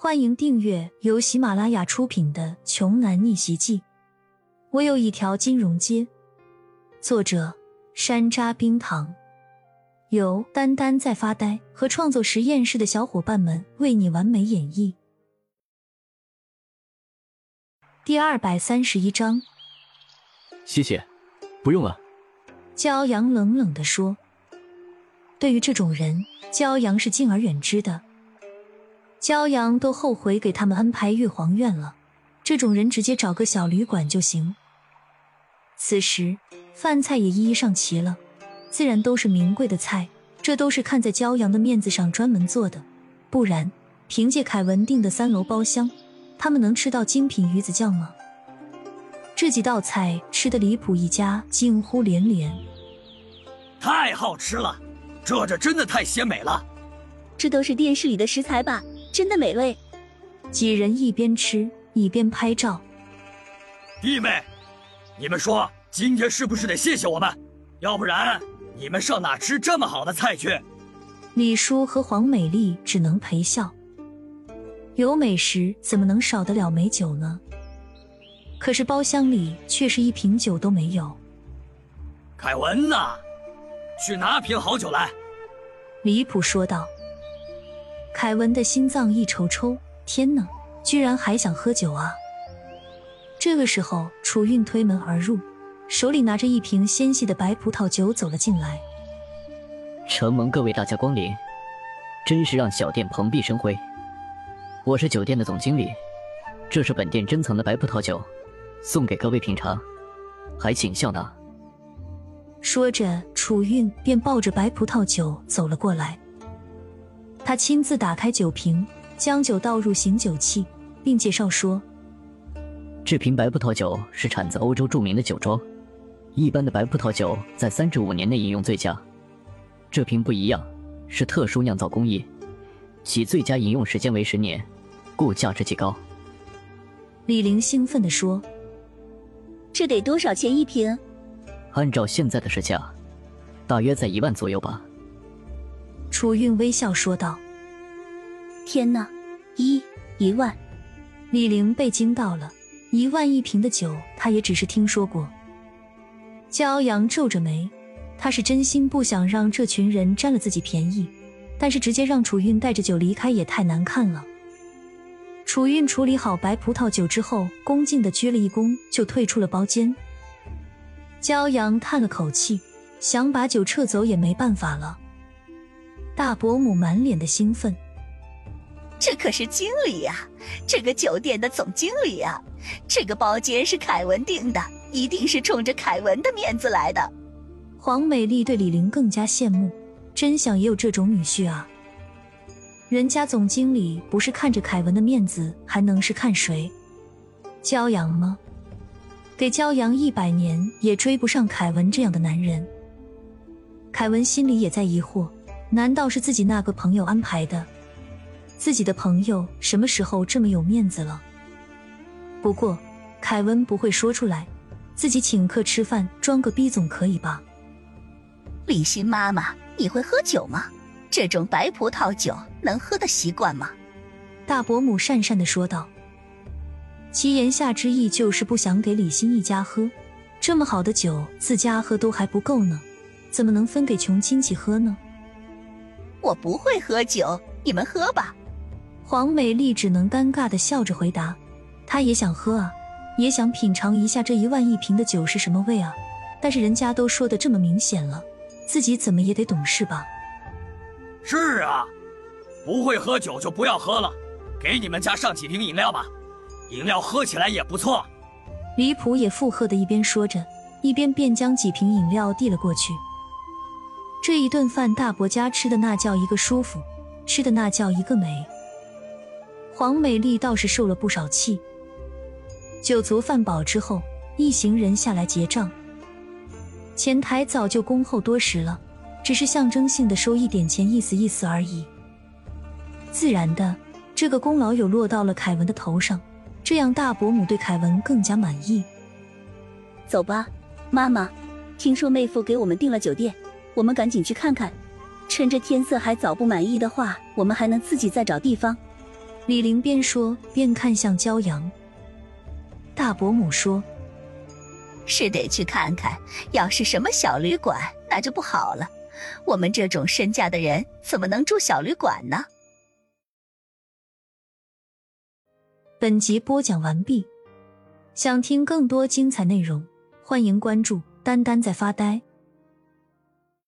欢迎订阅由喜马拉雅出品的《穷男逆袭记》。我有一条金融街。作者：山楂冰糖，由丹丹在发呆和创作实验室的小伙伴们为你完美演绎。第二百三十一章。谢谢，不用了。骄阳冷冷的说：“对于这种人，骄阳是敬而远之的。”骄阳都后悔给他们安排玉皇院了，这种人直接找个小旅馆就行。此时饭菜也一一上齐了，自然都是名贵的菜，这都是看在骄阳的面子上专门做的，不然凭借凯文订的三楼包厢，他们能吃到精品鱼子酱吗？这几道菜吃的离谱，一家惊呼连连。太好吃了，这这真的太鲜美了，这都是电视里的食材吧？真的美味，几人一边吃一边拍照。弟妹，你们说今天是不是得谢谢我们？要不然你们上哪吃这么好的菜去？李叔和黄美丽只能陪笑。有美食怎么能少得了美酒呢？可是包厢里却是一瓶酒都没有。凯文呐，去拿瓶好酒来。李普说道。凯文的心脏一抽抽，天哪，居然还想喝酒啊！这个时候，楚韵推门而入，手里拿着一瓶纤细的白葡萄酒走了进来。承蒙各位大驾光临，真是让小店蓬荜生辉。我是酒店的总经理，这是本店珍藏的白葡萄酒，送给各位品尝，还请笑纳。说着，楚韵便抱着白葡萄酒走了过来。他亲自打开酒瓶，将酒倒入醒酒器，并介绍说：“这瓶白葡萄酒是产自欧洲著名的酒庄，一般的白葡萄酒在三至五年内饮用最佳，这瓶不一样，是特殊酿造工艺，其最佳饮用时间为十年，故价值极高。”李玲兴奋地说：“这得多少钱一瓶？按照现在的市价，大约在一万左右吧。”楚韵微笑说道：“天哪，一一万！”李玲被惊到了，一万一瓶的酒，她也只是听说过。骄阳皱着眉，他是真心不想让这群人占了自己便宜，但是直接让楚韵带着酒离开也太难看了。楚韵处理好白葡萄酒之后，恭敬的鞠了一躬，就退出了包间。骄阳叹了口气，想把酒撤走也没办法了。大伯母满脸的兴奋，这可是经理呀，这个酒店的总经理呀，这个包间是凯文订的，一定是冲着凯文的面子来的。黄美丽对李玲更加羡慕，真想也有这种女婿啊。人家总经理不是看着凯文的面子，还能是看谁？骄阳吗？给骄阳一百年也追不上凯文这样的男人。凯文心里也在疑惑。难道是自己那个朋友安排的？自己的朋友什么时候这么有面子了？不过凯文不会说出来，自己请客吃饭，装个逼总可以吧？李欣妈妈，你会喝酒吗？这种白葡萄酒能喝的习惯吗？大伯母讪讪的说道。其言下之意就是不想给李欣一家喝，这么好的酒自家喝都还不够呢，怎么能分给穷亲戚喝呢？我不会喝酒，你们喝吧。黄美丽只能尴尬的笑着回答：“她也想喝啊，也想品尝一下这一万一瓶的酒是什么味啊。但是人家都说的这么明显了，自己怎么也得懂事吧？”是啊，不会喝酒就不要喝了，给你们家上几瓶饮料吧，饮料喝起来也不错。李普也附和的一边说着，一边便将几瓶饮料递了过去。这一顿饭，大伯家吃的那叫一个舒服，吃的那叫一个美。黄美丽倒是受了不少气。酒足饭饱之后，一行人下来结账。前台早就恭候多时了，只是象征性的收一点钱，意思意思而已。自然的，这个功劳又落到了凯文的头上，这样大伯母对凯文更加满意。走吧，妈妈，听说妹夫给我们订了酒店。我们赶紧去看看，趁着天色还早，不满意的话，我们还能自己再找地方。李玲边说边看向骄阳。大伯母说：“是得去看看，要是什么小旅馆，那就不好了。我们这种身价的人，怎么能住小旅馆呢？”本集播讲完毕，想听更多精彩内容，欢迎关注“丹丹在发呆”。